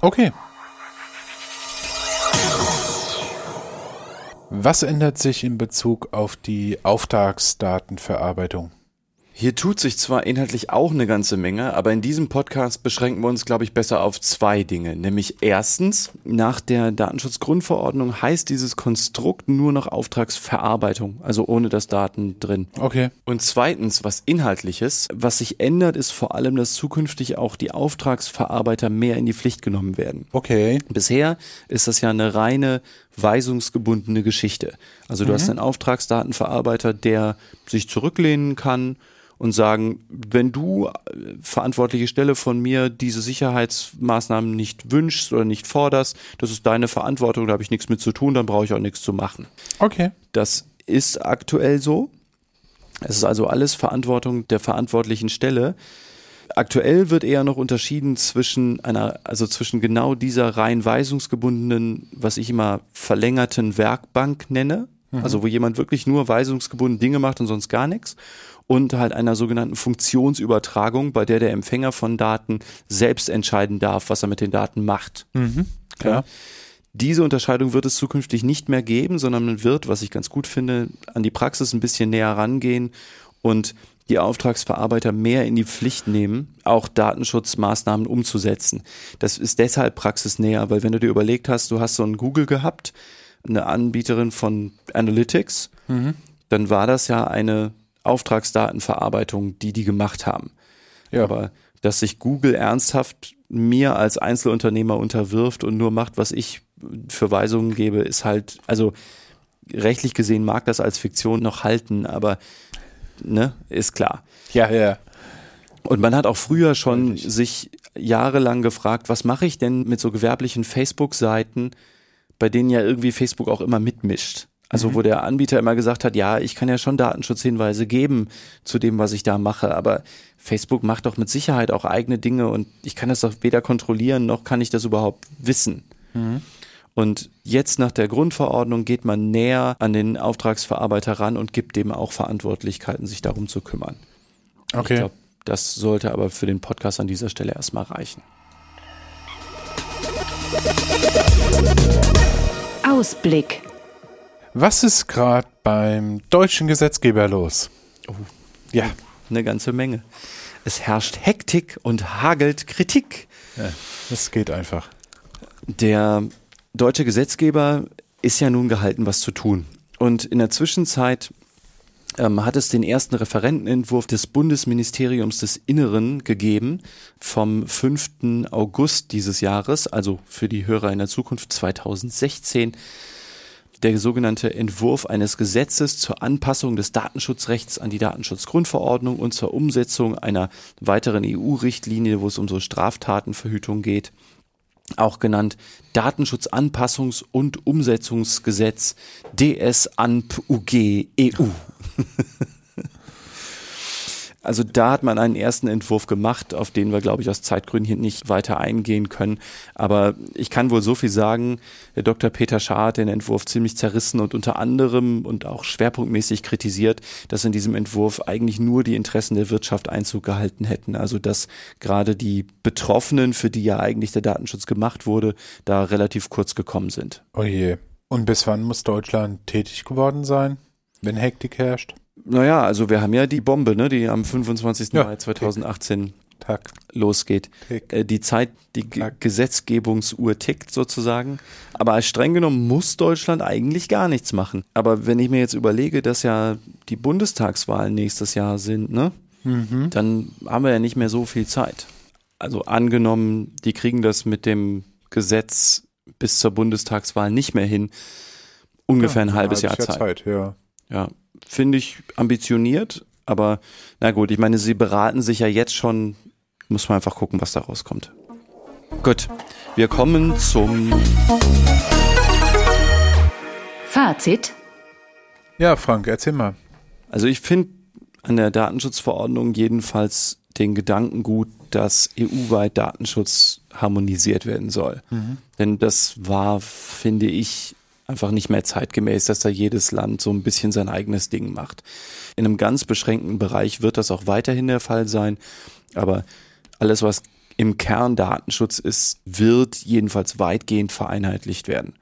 Okay. Was ändert sich in Bezug auf die Auftragsdatenverarbeitung? Hier tut sich zwar inhaltlich auch eine ganze Menge, aber in diesem Podcast beschränken wir uns, glaube ich, besser auf zwei Dinge. Nämlich erstens, nach der Datenschutzgrundverordnung heißt dieses Konstrukt nur noch Auftragsverarbeitung, also ohne das Daten drin. Okay. Und zweitens, was inhaltliches, was sich ändert, ist vor allem, dass zukünftig auch die Auftragsverarbeiter mehr in die Pflicht genommen werden. Okay. Bisher ist das ja eine reine weisungsgebundene Geschichte. Also du hast einen Auftragsdatenverarbeiter, der sich zurücklehnen kann und sagen, wenn du äh, verantwortliche Stelle von mir diese Sicherheitsmaßnahmen nicht wünschst oder nicht forderst, das ist deine Verantwortung, da habe ich nichts mit zu tun, dann brauche ich auch nichts zu machen. Okay. Das ist aktuell so. Es ist also alles Verantwortung der verantwortlichen Stelle. Aktuell wird eher noch unterschieden zwischen einer, also zwischen genau dieser rein weisungsgebundenen, was ich immer verlängerten Werkbank nenne, also wo jemand wirklich nur weisungsgebunden Dinge macht und sonst gar nichts, und halt einer sogenannten Funktionsübertragung, bei der der Empfänger von Daten selbst entscheiden darf, was er mit den Daten macht. Ja. Diese Unterscheidung wird es zukünftig nicht mehr geben, sondern man wird, was ich ganz gut finde, an die Praxis ein bisschen näher rangehen und die Auftragsverarbeiter mehr in die Pflicht nehmen, auch Datenschutzmaßnahmen umzusetzen. Das ist deshalb praxisnäher, weil wenn du dir überlegt hast, du hast so ein Google gehabt, eine Anbieterin von Analytics, dann war das ja eine Auftragsdatenverarbeitung, die die gemacht haben. Ja. Aber dass sich Google ernsthaft mir als Einzelunternehmer unterwirft und nur macht, was ich für Weisungen gebe, ist halt, also rechtlich gesehen mag das als Fiktion noch halten, aber ne, ist klar. Ja, ja. Und man hat auch früher schon sich jahrelang gefragt, was mache ich denn mit so gewerblichen Facebook-Seiten, bei denen ja irgendwie Facebook auch immer mitmischt. Also wo der Anbieter immer gesagt hat, ja, ich kann ja schon Datenschutzhinweise geben zu dem, was ich da mache, aber Facebook macht doch mit Sicherheit auch eigene Dinge und ich kann das doch weder kontrollieren, noch kann ich das überhaupt wissen. Und jetzt nach der Grundverordnung geht man näher an den Auftragsverarbeiter ran und gibt dem auch Verantwortlichkeiten, sich darum zu kümmern. Okay. Ich glaube, das sollte aber für den Podcast an dieser Stelle erstmal reichen. Ausblick. Was ist gerade beim deutschen Gesetzgeber los? Ja. Eine ganze Menge. Es herrscht Hektik und hagelt Kritik. Das geht einfach. Der deutsche Gesetzgeber ist ja nun gehalten, was zu tun. Und in der Zwischenzeit ähm, hat es den ersten Referentenentwurf des Bundesministeriums des Inneren gegeben vom 5. August dieses Jahres, also für die Hörer in der Zukunft 2016 der sogenannte Entwurf eines Gesetzes zur Anpassung des Datenschutzrechts an die Datenschutzgrundverordnung und zur Umsetzung einer weiteren EU-Richtlinie, wo es um so Straftatenverhütung geht, auch genannt Datenschutzanpassungs- und Umsetzungsgesetz DSANP-UG EU. Also da hat man einen ersten Entwurf gemacht, auf den wir, glaube ich, aus Zeitgründen hier nicht weiter eingehen können. Aber ich kann wohl so viel sagen, der Dr. Peter Schaar hat den Entwurf ziemlich zerrissen und unter anderem und auch schwerpunktmäßig kritisiert, dass in diesem Entwurf eigentlich nur die Interessen der Wirtschaft Einzug gehalten hätten. Also dass gerade die Betroffenen, für die ja eigentlich der Datenschutz gemacht wurde, da relativ kurz gekommen sind. Oh je. Und bis wann muss Deutschland tätig geworden sein, wenn Hektik herrscht? Naja, also wir haben ja die Bombe, ne, die am 25. Ja, Mai 2018 Tag. losgeht. Tick. Äh, Die Zeit, die Tack. Gesetzgebungsuhr tickt sozusagen. Aber streng genommen muss Deutschland eigentlich gar nichts machen. Aber wenn ich mir jetzt überlege, dass ja die Bundestagswahlen nächstes Jahr sind, ne, dann haben wir ja nicht mehr so viel Zeit. Also angenommen, die kriegen das mit dem Gesetz bis zur Bundestagswahl nicht mehr hin. Ungefähr ein halbes Jahr Zeit. Zeit. Ja. Ja, finde ich ambitioniert, aber na gut, ich meine, sie beraten sich ja jetzt schon, muss man einfach gucken, was da rauskommt. Gut, wir kommen zum Fazit. ja, Frank, erzähl mal. Also ich finde an der Datenschutzverordnung jedenfalls den Gedanken gut, dass EU-weit Datenschutz harmonisiert werden soll. Denn das war, finde ich, einfach nicht mehr zeitgemäß, dass da jedes Land so ein bisschen sein eigenes Ding macht. In einem ganz beschränkten Bereich wird das auch weiterhin der Fall sein, aber alles, was im Kern Datenschutz ist, wird jedenfalls weitgehend vereinheitlicht werden.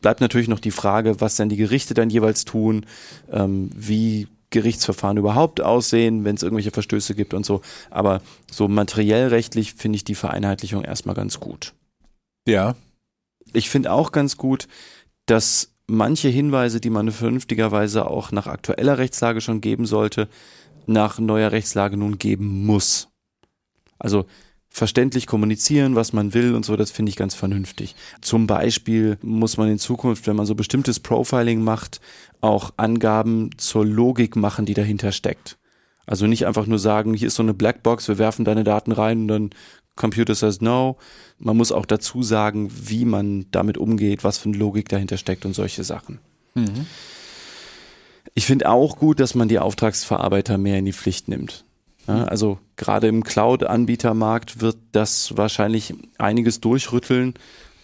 Bleibt natürlich noch die Frage, was denn die Gerichte dann jeweils tun, ähm, wie Gerichtsverfahren überhaupt aussehen, wenn es irgendwelche Verstöße gibt und so. Aber so materiell rechtlich finde ich die Vereinheitlichung erstmal ganz gut. Ja. Ich finde auch ganz gut, dass manche Hinweise, die man vernünftigerweise auch nach aktueller Rechtslage schon geben sollte, nach neuer Rechtslage nun geben muss. Also verständlich kommunizieren, was man will und so, das finde ich ganz vernünftig. Zum Beispiel muss man in Zukunft, wenn man so bestimmtes Profiling macht, auch Angaben zur Logik machen, die dahinter steckt. Also nicht einfach nur sagen, hier ist so eine Blackbox, wir werfen deine Daten rein und dann Computer says no. Man muss auch dazu sagen, wie man damit umgeht, was für eine Logik dahinter steckt und solche Sachen. Mhm. Ich finde auch gut, dass man die Auftragsverarbeiter mehr in die Pflicht nimmt. Ja, also gerade im Cloud-Anbietermarkt wird das wahrscheinlich einiges durchrütteln,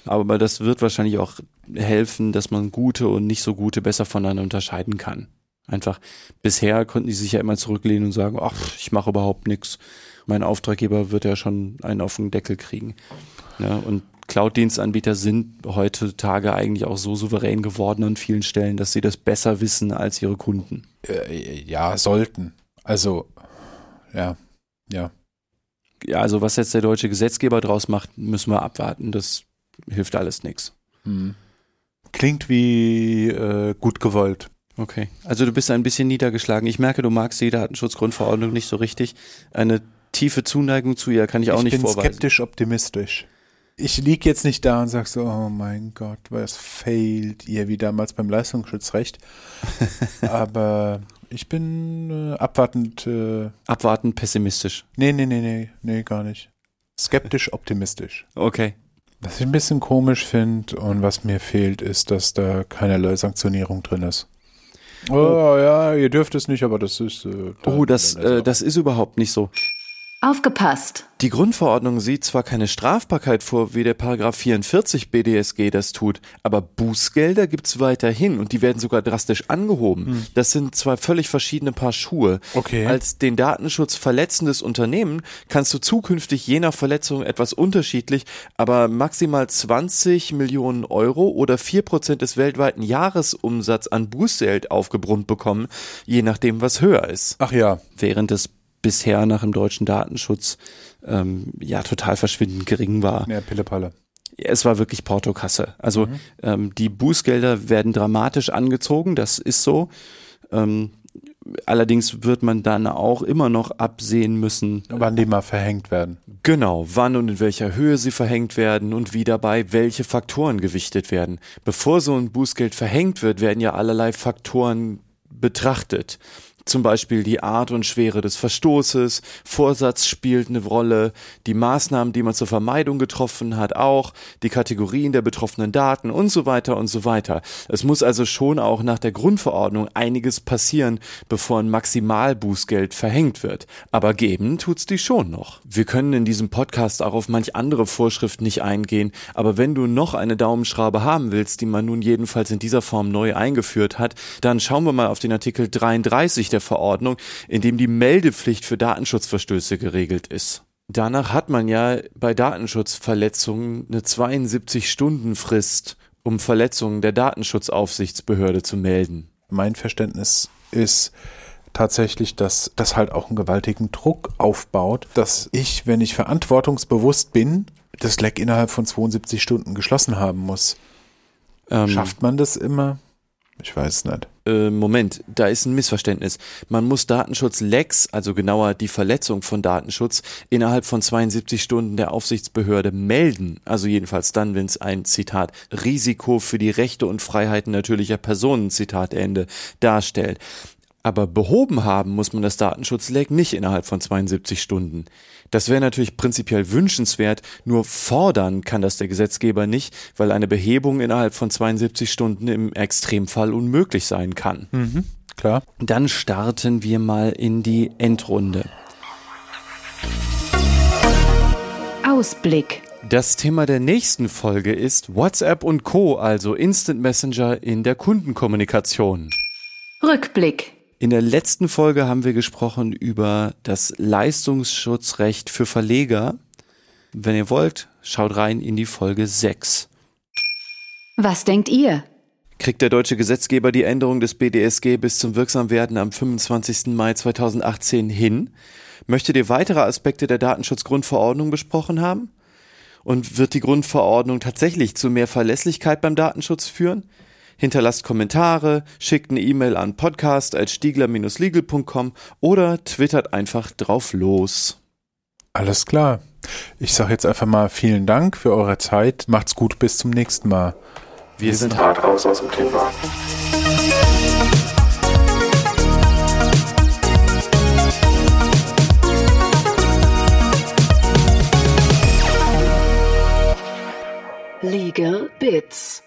aber das wird wahrscheinlich auch helfen, dass man gute und nicht so gute besser voneinander unterscheiden kann. Einfach bisher konnten die sich ja immer zurücklehnen und sagen, ach, ich mache überhaupt nichts. Mein Auftraggeber wird ja schon einen auf den Deckel kriegen. Ja, und Cloud-Dienstanbieter sind heutzutage eigentlich auch so souverän geworden an vielen Stellen, dass sie das besser wissen als ihre Kunden. Äh, ja, sollten. Also, ja, ja. Ja, also was jetzt der deutsche Gesetzgeber draus macht, müssen wir abwarten. Das hilft alles nichts. Hm. Klingt wie äh, gut gewollt. Okay. Also du bist ein bisschen niedergeschlagen. Ich merke, du magst die Datenschutzgrundverordnung nicht so richtig. Eine tiefe Zuneigung zu ihr kann ich auch ich nicht vorweisen. Ich bin skeptisch optimistisch. Ich lieg jetzt nicht da und sag so, oh mein Gott, was fehlt ihr wie damals beim Leistungsschutzrecht. Aber ich bin äh, abwartend. Äh, abwartend pessimistisch. Nee, nee, nee, nee, nee, gar nicht. Skeptisch optimistisch. Okay. Was ich ein bisschen komisch finde und was mir fehlt, ist, dass da keinerlei Sanktionierung drin ist. Oh, oh ja, ihr dürft es nicht, aber das ist. Äh, oh, das, äh, das ist überhaupt nicht so. Aufgepasst! Die Grundverordnung sieht zwar keine Strafbarkeit vor, wie der Paragraph 44 BDSG das tut, aber Bußgelder gibt's weiterhin und die werden sogar drastisch angehoben. Hm. Das sind zwei völlig verschiedene Paar Schuhe. Okay. Als den Datenschutz verletzendes Unternehmen kannst du zukünftig je nach Verletzung etwas unterschiedlich, aber maximal 20 Millionen Euro oder 4% des weltweiten Jahresumsatz an Bußgeld aufgebrummt bekommen, je nachdem, was höher ist. Ach ja. Während des bisher nach dem deutschen Datenschutz ähm, ja total verschwindend gering war. Ja, Pillepalle. Es war wirklich Portokasse. Also mhm. ähm, die Bußgelder werden dramatisch angezogen, das ist so. Ähm, allerdings wird man dann auch immer noch absehen müssen. Wann die mal verhängt werden. Genau, wann und in welcher Höhe sie verhängt werden und wie dabei welche Faktoren gewichtet werden. Bevor so ein Bußgeld verhängt wird, werden ja allerlei Faktoren betrachtet. Zum Beispiel die Art und Schwere des Verstoßes, Vorsatz spielt eine Rolle, die Maßnahmen, die man zur Vermeidung getroffen hat, auch, die Kategorien der betroffenen Daten und so weiter und so weiter. Es muss also schon auch nach der Grundverordnung einiges passieren, bevor ein Maximalbußgeld verhängt wird. Aber geben tut's die schon noch. Wir können in diesem Podcast auch auf manch andere Vorschriften nicht eingehen, aber wenn du noch eine Daumenschraube haben willst, die man nun jedenfalls in dieser Form neu eingeführt hat, dann schauen wir mal auf den Artikel 33 der Verordnung, in dem die Meldepflicht für Datenschutzverstöße geregelt ist. Danach hat man ja bei Datenschutzverletzungen eine 72-Stunden-Frist, um Verletzungen der Datenschutzaufsichtsbehörde zu melden. Mein Verständnis ist, tatsächlich, dass das halt auch einen gewaltigen Druck aufbaut, dass ich, wenn ich verantwortungsbewusst bin, das Leck innerhalb von 72 Stunden geschlossen haben muss. Ähm, Schafft man das immer? Ich weiß nicht. Äh, Moment, da ist ein Missverständnis. Man muss Datenschutz-Lecks, also genauer die Verletzung von Datenschutz, innerhalb von 72 Stunden der Aufsichtsbehörde melden. Also jedenfalls dann, wenn es ein Zitat Risiko für die Rechte und Freiheiten natürlicher Personen, Zitat Ende, darstellt. Aber behoben haben muss man das Datenschutzleck nicht innerhalb von 72 Stunden. Das wäre natürlich prinzipiell wünschenswert, nur fordern kann das der Gesetzgeber nicht, weil eine Behebung innerhalb von 72 Stunden im Extremfall unmöglich sein kann. Mhm, klar. Dann starten wir mal in die Endrunde. Ausblick. Das Thema der nächsten Folge ist WhatsApp und Co., also Instant Messenger in der Kundenkommunikation. Rückblick. In der letzten Folge haben wir gesprochen über das Leistungsschutzrecht für Verleger. Wenn ihr wollt, schaut rein in die Folge 6. Was denkt ihr? Kriegt der deutsche Gesetzgeber die Änderung des BDSG bis zum Wirksamwerden am 25. Mai 2018 hin? Möchtet ihr weitere Aspekte der Datenschutzgrundverordnung besprochen haben? Und wird die Grundverordnung tatsächlich zu mehr Verlässlichkeit beim Datenschutz führen? Hinterlasst Kommentare, schickt eine E-Mail an podcast.stiegler-legal.com oder twittert einfach drauf los. Alles klar. Ich sage jetzt einfach mal vielen Dank für eure Zeit. Macht's gut, bis zum nächsten Mal. Wir, Wir sind hart raus aus dem Thema. Legal Bits